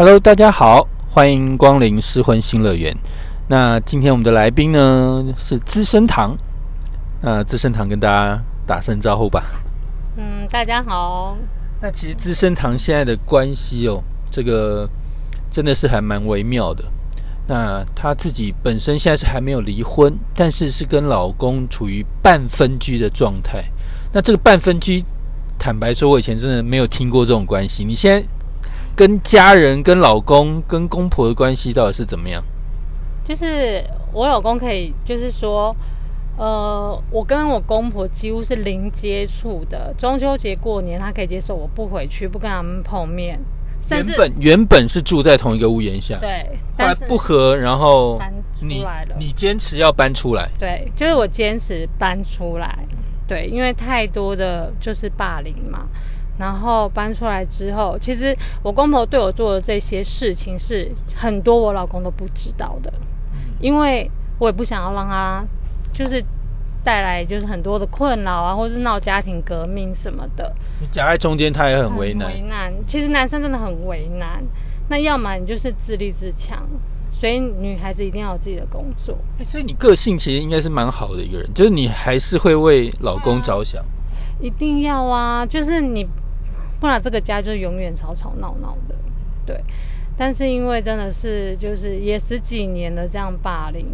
Hello，大家好，欢迎光临失婚新乐园。那今天我们的来宾呢是资生堂，那资生堂跟大家打声招呼吧。嗯，大家好。那其实资生堂现在的关系哦，这个真的是还蛮微妙的。那她自己本身现在是还没有离婚，但是是跟老公处于半分居的状态。那这个半分居，坦白说，我以前真的没有听过这种关系。你现在跟家人、跟老公、跟公婆的关系到底是怎么样？就是我老公可以，就是说，呃，我跟我公婆几乎是零接触的。中秋节过年，他可以接受我不回去，不跟他们碰面。原本原本是住在同一个屋檐下，对，后来不和，然后搬出来了。你坚持要搬出来，对，就是我坚持搬出来，对，因为太多的就是霸凌嘛。然后搬出来之后，其实我公婆对我做的这些事情是很多我老公都不知道的，因为我也不想要让他就是带来就是很多的困扰啊，或者是闹家庭革命什么的。你夹在中间，他也很为难。为难，其实男生真的很为难。那要么你就是自立自强，所以女孩子一定要有自己的工作。所以你个性其实应该是蛮好的一个人，就是你还是会为老公着想。一定要啊，就是你。不然这个家就永远吵吵闹闹的，对。但是因为真的是就是也十几年的这样霸凌，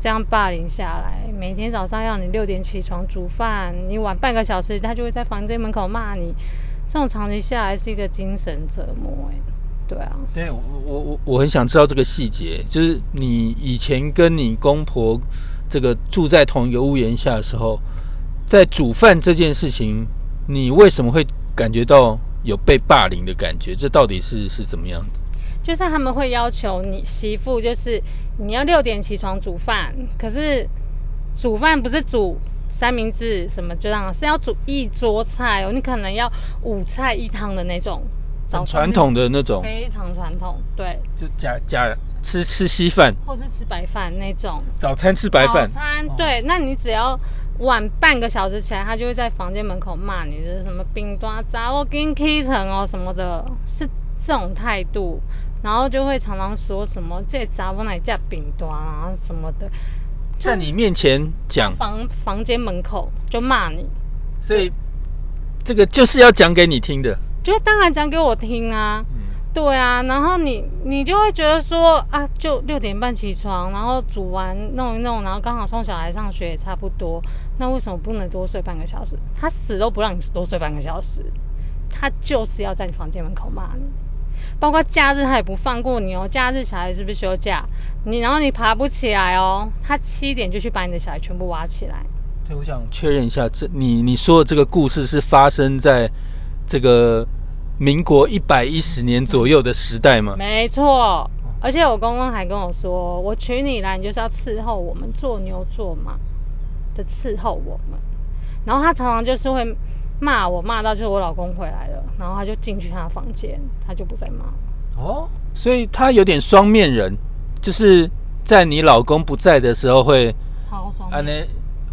这样霸凌下来，每天早上要你六点起床煮饭，你晚半个小时，他就会在房间门口骂你。这种长期下来是一个精神折磨，哎，对啊。对我我我我很想知道这个细节，就是你以前跟你公婆这个住在同一个屋檐下的时候，在煮饭这件事情，你为什么会？感觉到有被霸凌的感觉，这到底是是怎么样子？就是他们会要求你媳妇，就是你要六点起床煮饭，可是煮饭不是煮三明治什么这样，是要煮一桌菜哦。你可能要五菜一汤的那种，很传统的那种，非常传统，对，就假假吃吃稀饭，或是吃白饭那种。早餐吃白饭，早餐对，那你只要。晚半个小时起来，他就会在房间门口骂你，是什么冰端砸我给你 K 成哦什么的，是这种态度，然后就会常常说什么这砸我哪架饼端啊什么的，在你面前讲。房房间门口就骂你，所以这个就是要讲给你听的，就当然讲给我听啊。对啊，然后你你就会觉得说啊，就六点半起床，然后煮完弄一弄，然后刚好送小孩上学也差不多，那为什么不能多睡半个小时？他死都不让你多睡半个小时，他就是要在你房间门口骂你，包括假日他也不放过你哦。假日小孩是不是休假？你然后你爬不起来哦，他七点就去把你的小孩全部挖起来。对，我想确认一下，这你你说的这个故事是发生在这个。民国一百一十年左右的时代吗？没错，而且我公公还跟我说，我娶你来，你就是要伺候我们，做牛做马的伺候我们。然后他常常就是会骂我，骂到就是我老公回来了，然后他就进去他的房间，他就不再骂了。哦，所以他有点双面人，就是在你老公不在的时候会超双面，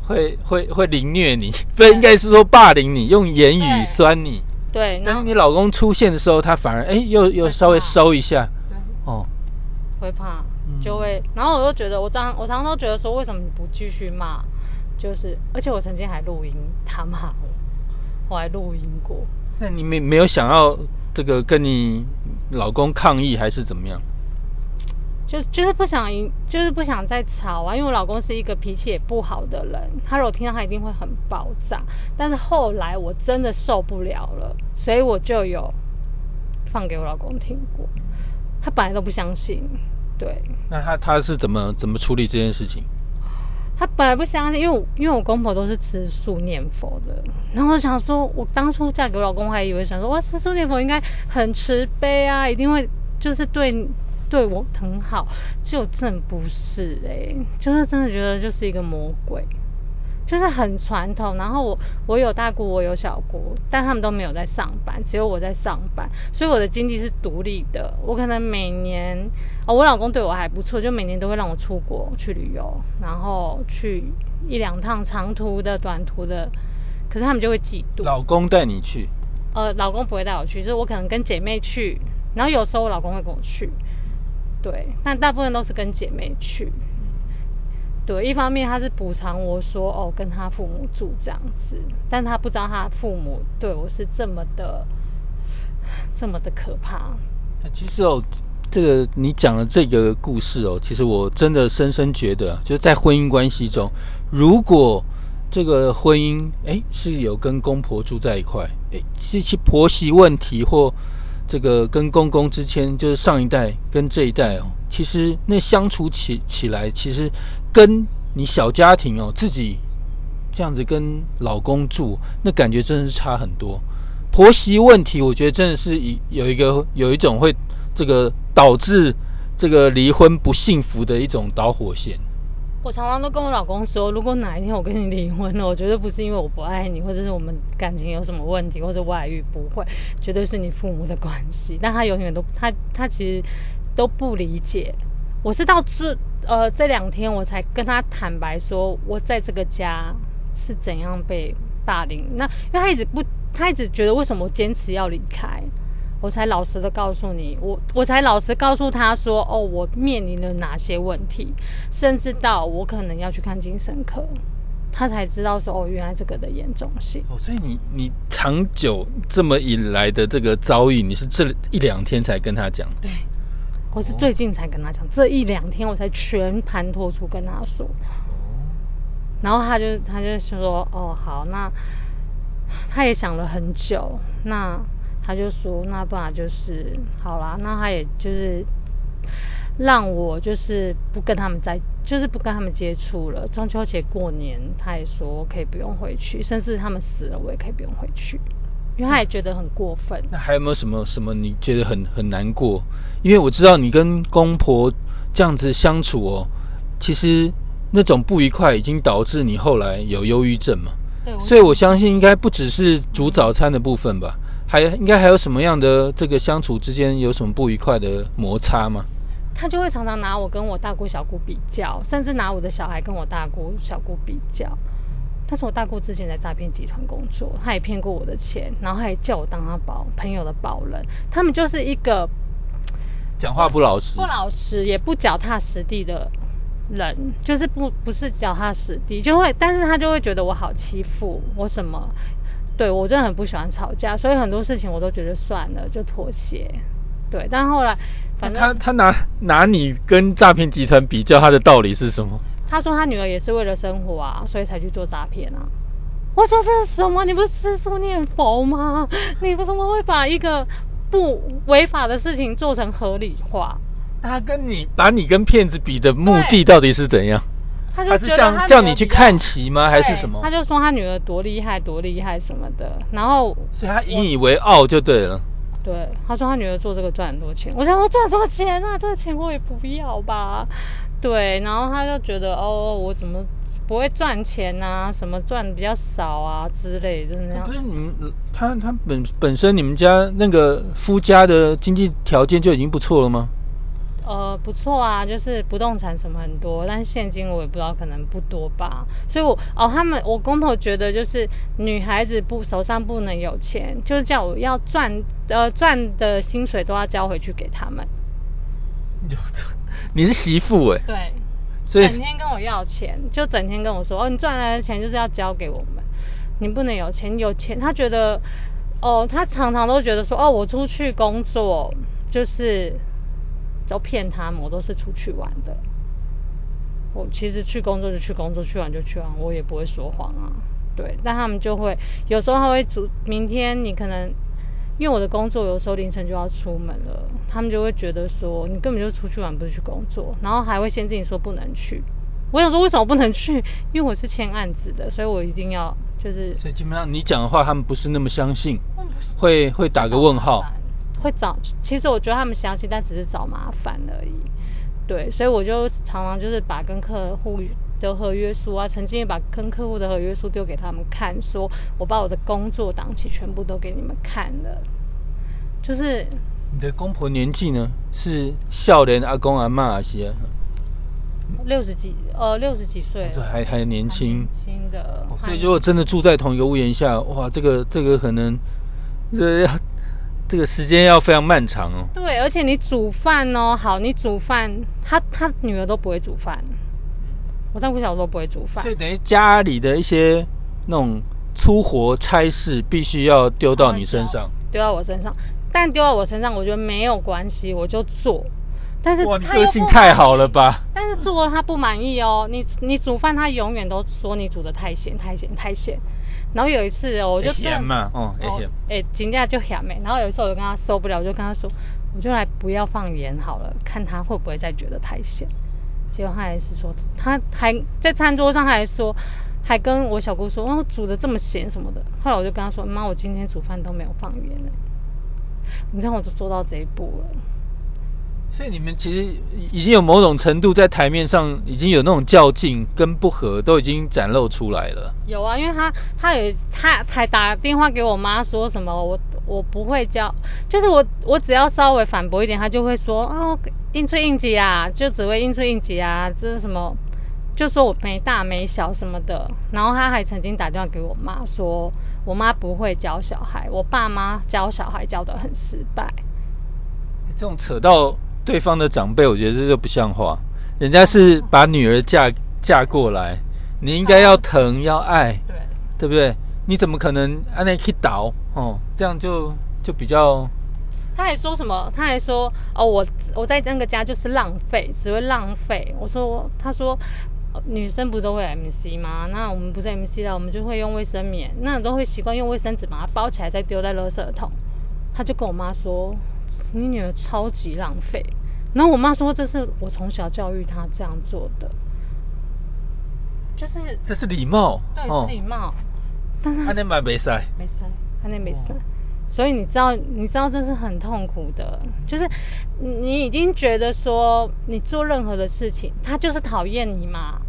会会会凌虐你，不应该是说霸凌你，用言语酸你。对，但是你老公出现的时候，他反而哎，又又稍微收一下，对，哦，会怕，就会，然后我都觉得，我常我常常都觉得说，为什么你不继续骂？就是，而且我曾经还录音他骂我，我还录音过。那你没没有想要这个跟你老公抗议，还是怎么样？就就是不想赢，就是不想再吵啊！因为我老公是一个脾气也不好的人，他如果听到他一定会很爆炸。但是后来我真的受不了了，所以我就有放给我老公听过。他本来都不相信，对。那他他是怎么怎么处理这件事情？他本来不相信，因为因为我公婆都是吃素念佛的，然后我想说，我当初嫁给我老公，还以为想说，哇，吃素念佛应该很慈悲啊，一定会就是对。对我很好，就真不是哎，就是真的觉得就是一个魔鬼，就是很传统。然后我我有大姑，我有小姑，但他们都没有在上班，只有我在上班，所以我的经济是独立的。我可能每年哦，我老公对我还不错，就每年都会让我出国去旅游，然后去一两趟长途的、短途的。可是他们就会嫉妒。老公带你去？呃，老公不会带我去，就是我可能跟姐妹去。然后有时候我老公会跟我去，对，但大部分都是跟姐妹去。对，一方面他是补偿我说哦，跟他父母住这样子，但他不知道他父母对我是这么的，这么的可怕。其实哦，这个你讲的这个故事哦，其实我真的深深觉得，就是在婚姻关系中，如果这个婚姻哎是有跟公婆住在一块，哎，这些婆媳问题或这个跟公公之间，就是上一代跟这一代哦，其实那相处起起来，其实。跟你小家庭哦，自己这样子跟老公住，那感觉真的是差很多。婆媳问题，我觉得真的是一有一个有一种会这个导致这个离婚不幸福的一种导火线。我常常都跟我老公说，如果哪一天我跟你离婚了，我觉得不是因为我不爱你，或者是我们感情有什么问题，或者外遇，不会，绝对是你父母的关系。但他永远都他他其实都不理解。我是到这呃这两天我才跟他坦白说，我在这个家是怎样被霸凌。那因为他一直不，他一直觉得为什么我坚持要离开，我才老实的告诉你，我我才老实告诉他说，哦，我面临了哪些问题，甚至到我可能要去看精神科，他才知道说，哦，原来这个的严重性。哦，所以你你长久这么以来的这个遭遇，你是这一两天才跟他讲？对。我是最近才跟他讲，这一两天我才全盘托出跟他说，然后他就他就说哦好，那他也想了很久，那他就说那不然就是好啦，那他也就是让我就是不跟他们在，就是不跟他们接触了。中秋节过年，他也说可以不用回去，甚至他们死了我也可以不用回去。因为他也觉得很过分。那还有没有什么什么你觉得很很难过？因为我知道你跟公婆这样子相处哦，其实那种不愉快已经导致你后来有忧郁症嘛。对。所以我相信应该不只是煮早餐的部分吧，还应该还有什么样的这个相处之间有什么不愉快的摩擦吗？他就会常常拿我跟我大姑小姑比较，甚至拿我的小孩跟我大姑小姑比较。但是我大姑之前在诈骗集团工作，他也骗过我的钱，然后还叫我当他保朋友的保人。他们就是一个讲话不老实、不老实也不脚踏实地的人，就是不不是脚踏实地，就会，但是他就会觉得我好欺负，我什么？对我真的很不喜欢吵架，所以很多事情我都觉得算了，就妥协。对，但后来，反正他他拿拿你跟诈骗集团比较，他的道理是什么？他说他女儿也是为了生活啊，所以才去做诈骗啊。我说这是什么？你不是吃素念佛吗？你为什么会把一个不违法的事情做成合理化？他跟你把你跟骗子比的目的到底是怎样？他是像叫你去看棋吗？还是什么？他就说他女儿多厉害，多厉害什么的。然后，所以他引以为傲就对了。对，他说他女儿做这个赚很多钱。我想说赚什么钱啊？这个钱我也不要吧。对，然后他就觉得哦，我怎么不会赚钱啊？什么赚比较少啊之类的那样。不是你们，他他本本身你们家那个夫家的经济条件就已经不错了吗？呃，不错啊，就是不动产什么很多，但现金我也不知道，可能不多吧。所以，我哦，他们我公婆觉得就是女孩子不手上不能有钱，就是叫我要赚呃赚的薪水都要交回去给他们。有这。你是媳妇哎，对，所以整天跟我要钱，就整天跟我说哦，你赚来的钱就是要交给我们，你不能有钱，有钱他觉得哦，他常常都觉得说哦，我出去工作就是都骗他们，我都是出去玩的，我其实去工作就去工作，去玩就去玩，我也不会说谎啊，对，但他们就会有时候他会主明天你可能。因为我的工作有时候凌晨就要出门了，他们就会觉得说你根本就出去玩，不是去工作，然后还会先跟你说不能去。我想说为什么不能去？因为我是签案子的，所以我一定要就是。所以基本上你讲的话，他们不是那么相信，会会打个问号，会找。其实我觉得他们相信，但只是找麻烦而已。对，所以我就常常就是把跟客户。的合约书啊，曾经也把跟客户的合约书丢给他们看，说我把我的工作档期全部都给你们看了。就是你的公婆年纪呢？是少年阿公阿妈啊些？六十几，呃，六十几岁，还还年轻，轻的。所以如果真的住在同一个屋檐下，哇，这个这个可能这要这个时间要非常漫长哦。对，而且你煮饭哦，好，你煮饭，他他女儿都不会煮饭，我大姑小时候不会煮饭所，以等于家里的一些那种粗活差事，必须要丢到你身上。丢到我身上，但丢到我身上，我觉得没有关系，我就做。但是他个性太好了吧？但是做了他不满意哦，你你煮饭他永远都说你煮的太咸太咸太咸。然后有一次哦我就咸嘛，哦，咸，哎，金价就咸没。然后有一次我就跟他受不了，我就跟他说，我就来不要放盐好了，看他会不会再觉得太咸。结果他还是说，他还在餐桌上还说，还跟我小姑说，哦，煮的这么咸什么的。后来我就跟他说，妈，我今天煮饭都没有放盐呢。你看我就做到这一步了。所以你们其实已经有某种程度在台面上已经有那种较劲跟不和，都已经展露出来了。有啊，因为他他有他还打电话给我妈说什么我我不会教，就是我我只要稍微反驳一点，他就会说哦应出应急啊，就只会应出应急啊，这是什么？就说我没大没小什么的。然后他还曾经打电话给我妈说，我妈不会教小孩，我爸妈教小孩教的很失败。这种扯到对方的长辈，我觉得这就不像话。人家是把女儿嫁嫁过来，你应该要疼要爱，对，对不对？你怎么可能按那去倒哦？这样就就比较他还说什么？他还说哦，我我在那个家就是浪费，只会浪费。我说，他说呃女生不都会 MC 吗？那我们不是 MC 了，我们就会用卫生棉，那都会习惯用卫生纸把它包起来，再丢在垃圾桶。他就跟我妈说，你女儿超级浪费。然后我妈说，这是我从小教育她这样做的，就是这是礼貌对是礼貌。但是她按那买没塞，没事，他那没事。所以你知道，你知道这是很痛苦的，就是你已经觉得说你做任何的事情，他就是讨厌你嘛，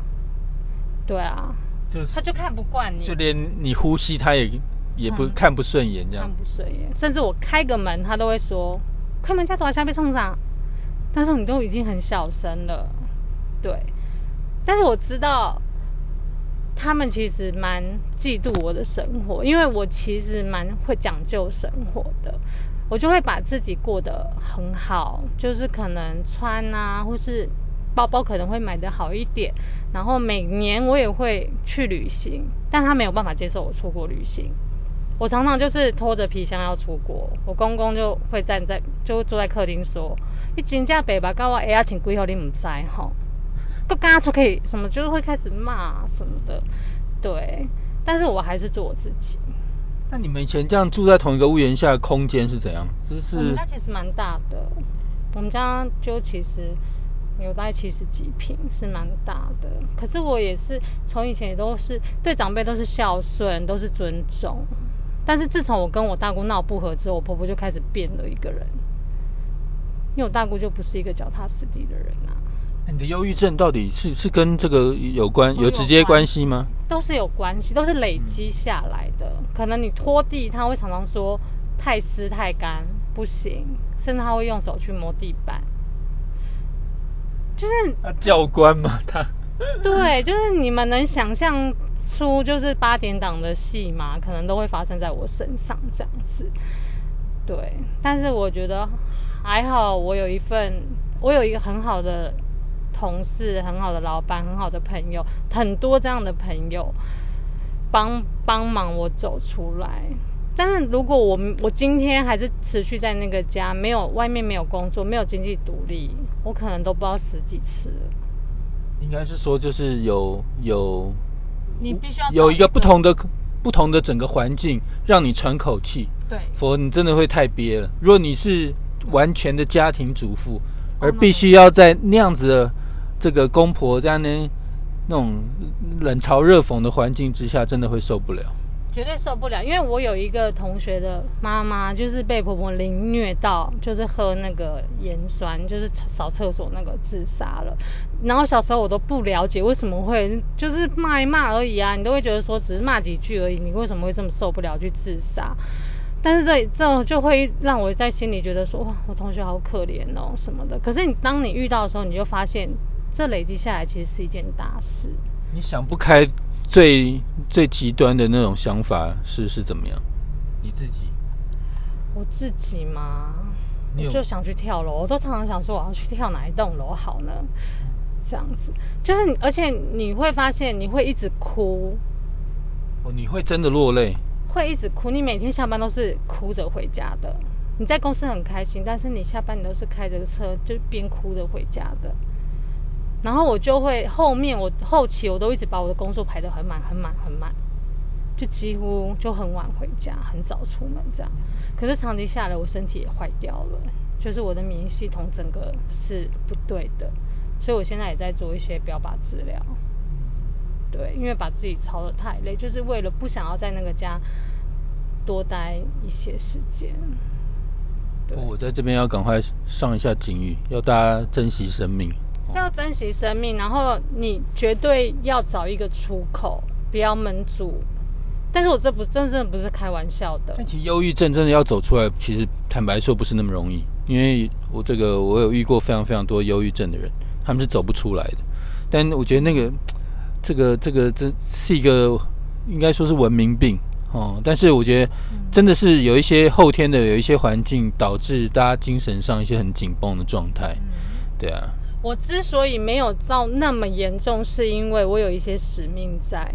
对啊，就是他就看不惯你，就连你呼吸他也也不、嗯。看不顺眼这样。看。不顺眼，甚至我开个门，他都会说开门家多少下被冲上，但是你都已经很小声了，对，但是我知道。他们其实蛮嫉妒我的生活，因为我其实蛮会讲究生活的，我就会把自己过得很好，就是可能穿啊，或是包包可能会买的好一点，然后每年我也会去旅行，但他没有办法接受我出国旅行。我常常就是拖着皮箱要出国，我公公就会站在，就坐在客厅说：“你真正北吧，告我哎呀，请归后你唔知吼。”都跟他出去什么，就是会开始骂什么的，对。但是我还是做我自己。那你们以前这样住在同一个屋檐下，空间是怎样？就我是们家其实蛮大的，我们家就其实有大概七十几平，是蛮大的。可是我也是从以前也都是对长辈都是孝顺，都是尊重。但是自从我跟我大姑闹不和之后，我婆婆就开始变了一个人，因为我大姑就不是一个脚踏实地的人啊。你的忧郁症到底是是跟这个有关有有直接关系吗？都是有关系，都是累积下来的。可能你拖地，他会常常说太湿太干不行，甚至他会用手去摸地板。就是啊，教官嘛，他 对，就是你们能想象出就是八点档的戏嘛？可能都会发生在我身上这样子。对，但是我觉得还好，我有一份，我有一个很好的同事、很好的老板、很好的朋友，很多这样的朋友帮帮忙我走出来。但是如果我我今天还是持续在那个家，没有外面没有工作，没有经济独立，我可能都不知道死几次。应该是说就是有有你必须要有一个不同的不同的整个环境，让你喘口气，对否则你真的会太憋了。如果你是完全的家庭主妇，而必须要在那样子的这个公婆这样呢那种冷嘲热讽的环境之下，真的会受不了。绝对受不了，因为我有一个同学的妈妈，就是被婆婆凌虐到，就是喝那个盐酸，就是扫厕所那个自杀了。然后小时候我都不了解为什么会，就是骂一骂而已啊，你都会觉得说只是骂几句而已，你为什么会这么受不了去自杀？但是这这就会让我在心里觉得说，哇，我同学好可怜哦什么的。可是你当你遇到的时候，你就发现这累积下来其实是一件大事。你想不开最最极端的那种想法是是怎么样？你自己我自己嘛，我就想去跳楼，我都常常想说我要去跳哪一栋楼好呢？这样子，就是你，而且你会发现你会一直哭，哦，你会真的落泪，会一直哭，你每天下班都是哭着回家的。你在公司很开心，但是你下班你都是开着车就边哭着回家的。然后我就会后面我后期我都一直把我的工作排得很满很满很满，就几乎就很晚回家，很早出门这样。可是长期下来，我身体也坏掉了，就是我的免疫系统整个是不对的，所以我现在也在做一些标靶治疗。对，因为把自己操得太累，就是为了不想要在那个家多待一些时间。对，我在这边要赶快上一下警语，要大家珍惜生命。是要珍惜生命，然后你绝对要找一个出口，不要闷住。但是我这不真正不是开玩笑的，但其实忧郁症真的要走出来，其实坦白说不是那么容易，因为我这个我有遇过非常非常多忧郁症的人，他们是走不出来的。但我觉得那个这个这个这是一个应该说是文明病哦，但是我觉得真的是有一些后天的有一些环境导致大家精神上一些很紧绷的状态，对啊。我之所以没有到那么严重，是因为我有一些使命在，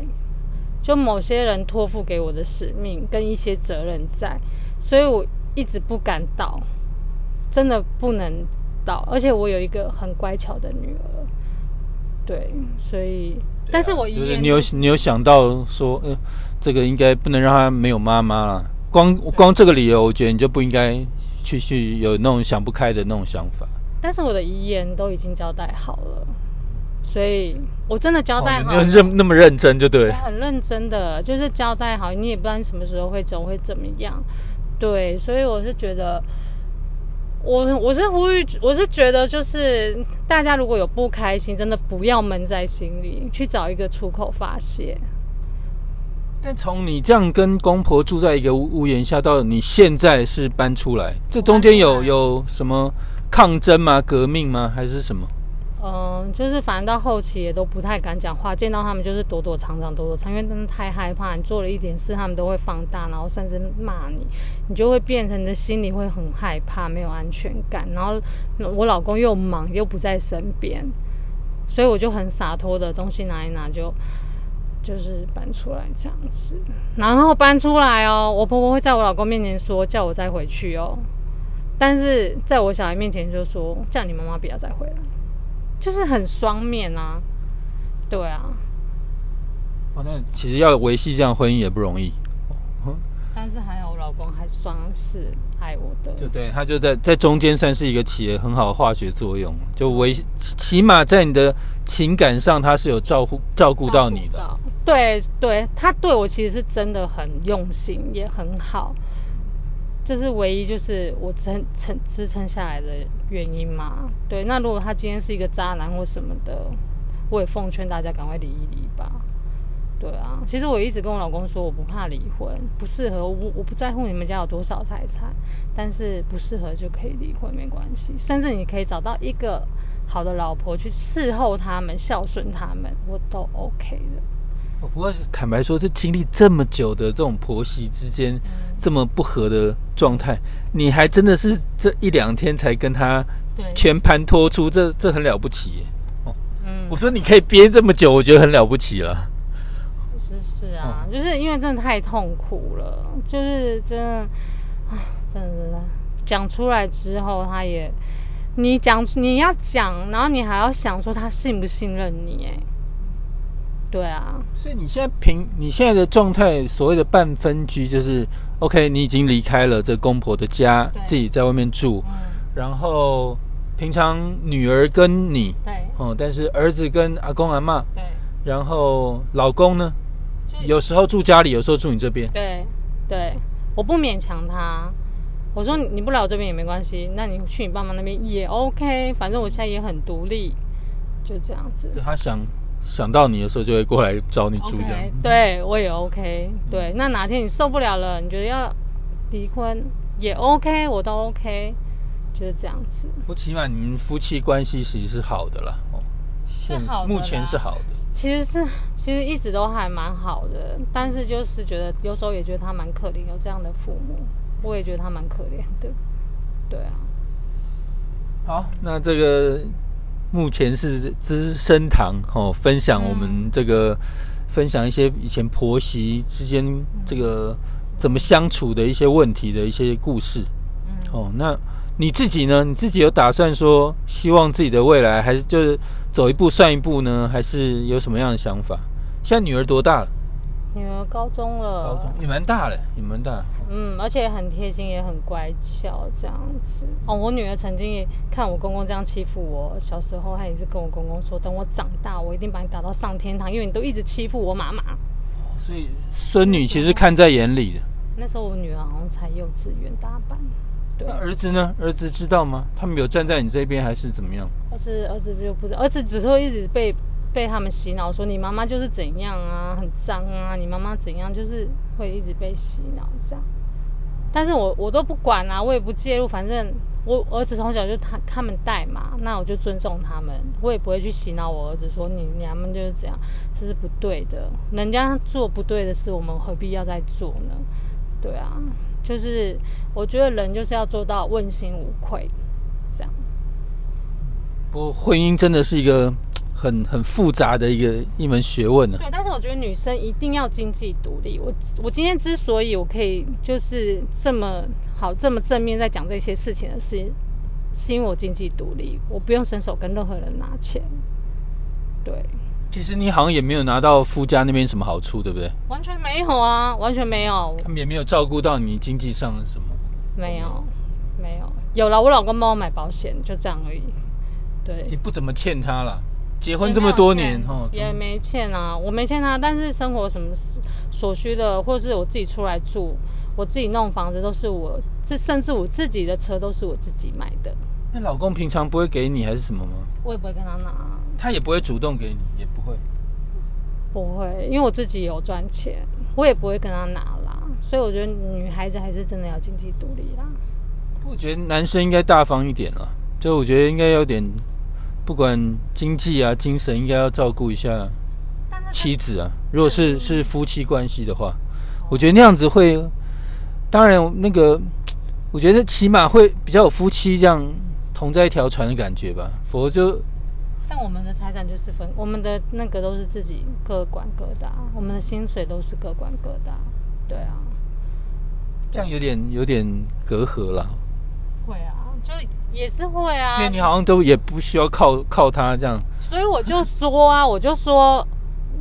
就某些人托付给我的使命跟一些责任在，所以我一直不敢倒，真的不能倒。而且我有一个很乖巧的女儿，对，所以，但是我遗言就是你有你有想到说，呃，这个应该不能让他没有妈妈了。光光这个理由，我觉得你就不应该去去有那种想不开的那种想法。但是我的遗言都已经交代好了，所以我真的交代好认那么认真就对我。很认真的，就是交代好，你也不知道你什么时候会走，会怎么样。对，所以我是觉得，我我是呼吁，我是觉得，就是大家如果有不开心，真的不要闷在心里，去找一个出口发泄。但从你这样跟公婆住在一个屋屋檐下，到你现在是搬出来，这中间有有什么抗争吗？革命吗？还是什么？嗯，就是反正到后期也都不太敢讲话，见到他们就是躲躲藏藏，躲躲藏，因为真的太害怕。你做了一点事，他们都会放大，然后甚至骂你，你就会变成你的心里会很害怕，没有安全感。然后我老公又忙又不在身边，所以我就很洒脱的东西拿一拿就就是搬出来这样子。然后搬出来哦，我婆婆会在我老公面前说叫我再回去哦，但是在我小孩面前就说叫你妈妈不要再回来。就是很双面啊，对啊，哦，那其实要维系这样婚姻也不容易。但是还好我老公还算是爱我的，就对他就在在中间算是一个起了很好的化学作用，就维起起码在你的情感上他是有照顾照顾到你的。对对，他对我其实是真的很用心，也很好，这是唯一就是我撑撑支撑下来的原因嘛。对，那如果他今天是一个渣男或什么的，我也奉劝大家赶快离一离吧。对啊，其实我一直跟我老公说，我不怕离婚，不适合我，我不在乎你们家有多少财产，但是不适合就可以离婚，没关系。甚至你可以找到一个好的老婆去伺候他们、孝顺他们，我都 OK 的。哦不过坦白说，这经历这么久的这种婆媳之间这么不和的状态，你还真的是这一两天才跟他对，全盘托出，这这很了不起我，说你可以憋这么久，我觉得很了不起了。是是啊，就是因为真的太痛苦了，就是真的啊，真的真的讲出来之后，他也你讲你要讲，然后你还要想说他信不信任你，哎，对啊，所以你现在平你现在的状态，所谓的半分居，就是 OK，你已经离开了这公婆的家，自己在外面住，嗯，然后平常女儿跟你对。哦，但是儿子跟阿公阿妈，对，然后老公呢，有时候住家里，有时候住你这边。对对，我不勉强他。我说你你不来我这边也没关系，那你去你爸妈那边也 OK，反正我现在也很独立，就这样子。他想想到你的时候，就会过来找你住这样。对我也 OK。对，那哪天你受不了了，你觉得要离婚也 OK，我都 OK，就是这样子。不，起码你们夫妻关系其实是好的啦。哦，现目前是好的。其实是其实一直都还蛮好的，但是就是觉得有时候也觉得他蛮可怜，有这样的父母。我也觉得他蛮可怜的。对啊，好，那这个目前是资生堂哦，分享我们这个、分享一些以前婆媳之间这个怎么相处的一些问题的一些故事。嗯，哦，那你自己呢？你自己有打算说希望自己的未来还是就是走一步算一步呢？还是有什么样的想法？现在女儿多大了？女儿高中了，高中也蛮大了，也蛮大。嗯，而且很贴心，也很乖巧，这样子。哦，我女儿曾经也看我公公这样欺负我，小时候她也是跟我公公说，等我长大，我一定把你打到上天堂，因为你都一直欺负我妈妈。所以孙女其实看在眼里的。那时候我女儿好像才幼稚园大班，对那。儿子呢？儿子知道吗？他们有站在你这边还是怎么样？但是儿子就不知道，儿子只是会一直被被他们洗脑，说你妈妈就是怎样啊，很脏啊，你妈妈怎样，就是会一直被洗脑这样。但是我我都不管啊，我也不介入，反正我儿子从小就他他们带嘛，那我就尊重他们，我也不会去洗脑我儿子说你你们就是这样，这是不对的，人家做不对的事，我们何必要再做呢？对啊，就是我觉得人就是要做到问心无愧，这样。不婚姻真的是一个很很复杂的一个一门学问呢、对，但是我觉得女生一定要经济独立。我我今天之所以我可以就是这么好这么正面在讲这些事情的是，是因为我经济独立，我不用伸手跟任何人拿钱。对，其实你好像也没有拿到夫家那边什么好处，对不对？完全没有啊，完全没有，他们也没有照顾到你经济上的什么。没有，没有。有了，我老公帮我买保险，就这样而已。对，你不怎么欠他了，结婚这么多年也没有哦，欠也没欠啊，我没欠他，但是生活什么所需的，或者是我自己出来住，我自己弄房子都是我，这甚至我自己的车都是我自己买的，那老公平常不会给你还是什么吗？我也不会跟他拿，他也不会主动给你，也不会。不会，因为我自己有赚钱，我也不会跟他拿啦，所以我觉得女孩子还是真的要经济独立啦。我觉得男生应该大方一点了，就我觉得应该有点，不管经济啊、精神，应该要照顾一下妻子啊。如果是是夫妻关系的话，我觉得那样子会，当然那个，我觉得起码会比较有夫妻这样同在一条船的感觉吧。否则就但我们的财产就是分，我们的那个都是自己各管各的啊、我们的薪水都是各管各的啊、对啊，这样有点有点隔阂了，会啊，就也是会啊，因为你好像都也不需要靠靠他这样。所以我就说啊，我就说，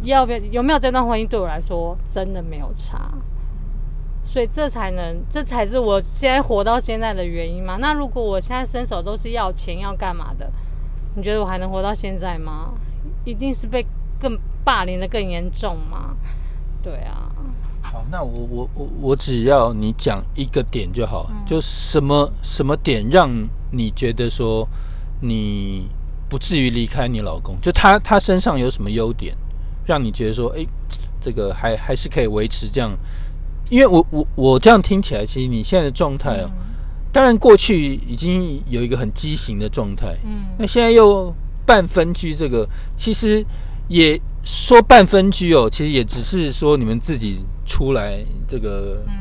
要不要有没有这段婚姻对我来说真的没有差，所以这才能，这才是我现在活到现在的原因嘛。那如果我现在伸手都是要钱要干嘛的，你觉得我还能活到现在吗？一定是被更霸凌的更严重吗？对啊，好，那我我我我只要你讲一个点就好，就什么什么点让你觉得说你不至于离开你老公，就他他身上有什么优点，让你觉得说，哎，这个还还是可以维持这样。因为我我我这样听起来，其实你现在的状态哦，当然过去已经有一个很畸形的状态，嗯。那现在又半分居，这个其实也说半分居哦，其实也只是说你们自己出来这个嗯。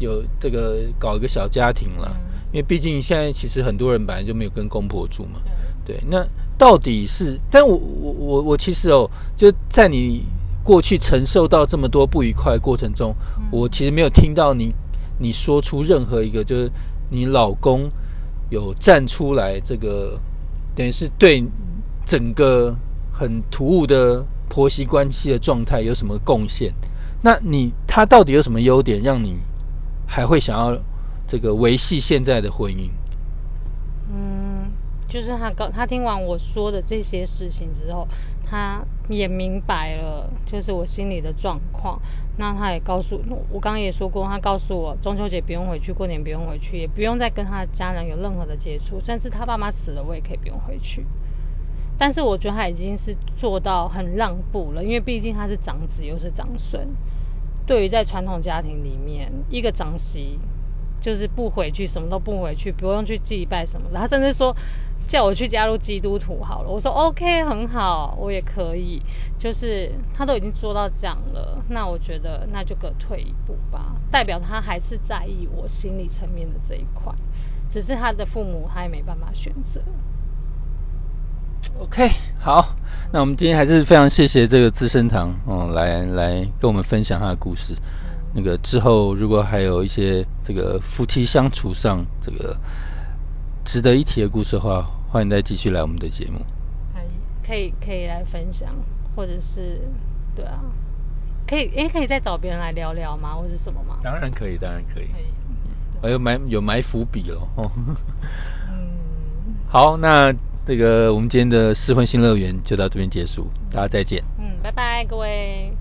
有这个搞一个小家庭了，嗯。因为毕竟现在其实很多人本来就没有跟公婆住嘛，对，对，那到底是？但我我我我其实哦，就在你过去承受到这么多不愉快的过程中，我其实没有听到你你说出任何一个，就是你老公有站出来，这个等于是对整个很突兀的婆媳关系的状态有什么贡献？那你他到底有什么优点，让你还会想要这个维系现在的婚姻？嗯，就是他告他听完我说的这些事情之后，他也明白了，就是我心里的状况。那他也告诉我，刚刚也说过，他告诉我中秋节不用回去，过年不用回去，也不用再跟他的家人有任何的接触，甚至他爸妈死了，我也可以不用回去。但是我觉得他已经是做到很让步了，因为毕竟他是长子又是长孙。对于在传统家庭里面，一个长媳就是不回去，什么都不回去，不用去祭拜什么的。他甚至说，叫我去加入基督徒好了。我说 OK，很好，我也可以。就是他都已经做到这样了，那我觉得那就各退一步吧，代表他还是在意我心理层面的这一块。只是他的父母他也没办法选择。OK，好，那我们今天还是非常谢谢这个资生堂哦，来来跟我们分享他的故事。那个之后如果还有一些这个夫妻相处上这个值得一提的故事的话，欢迎再继续来我们的节目。可以，可以，可以来分享，或者是对啊，可以，诶，可以再找别人来聊聊吗？或者什么吗？当然可以，当然可以。可以。我有埋有埋伏笔了哦。嗯，好，那这个我们今天的试婚新乐园就到这边结束，大家再见。嗯，拜拜，各位。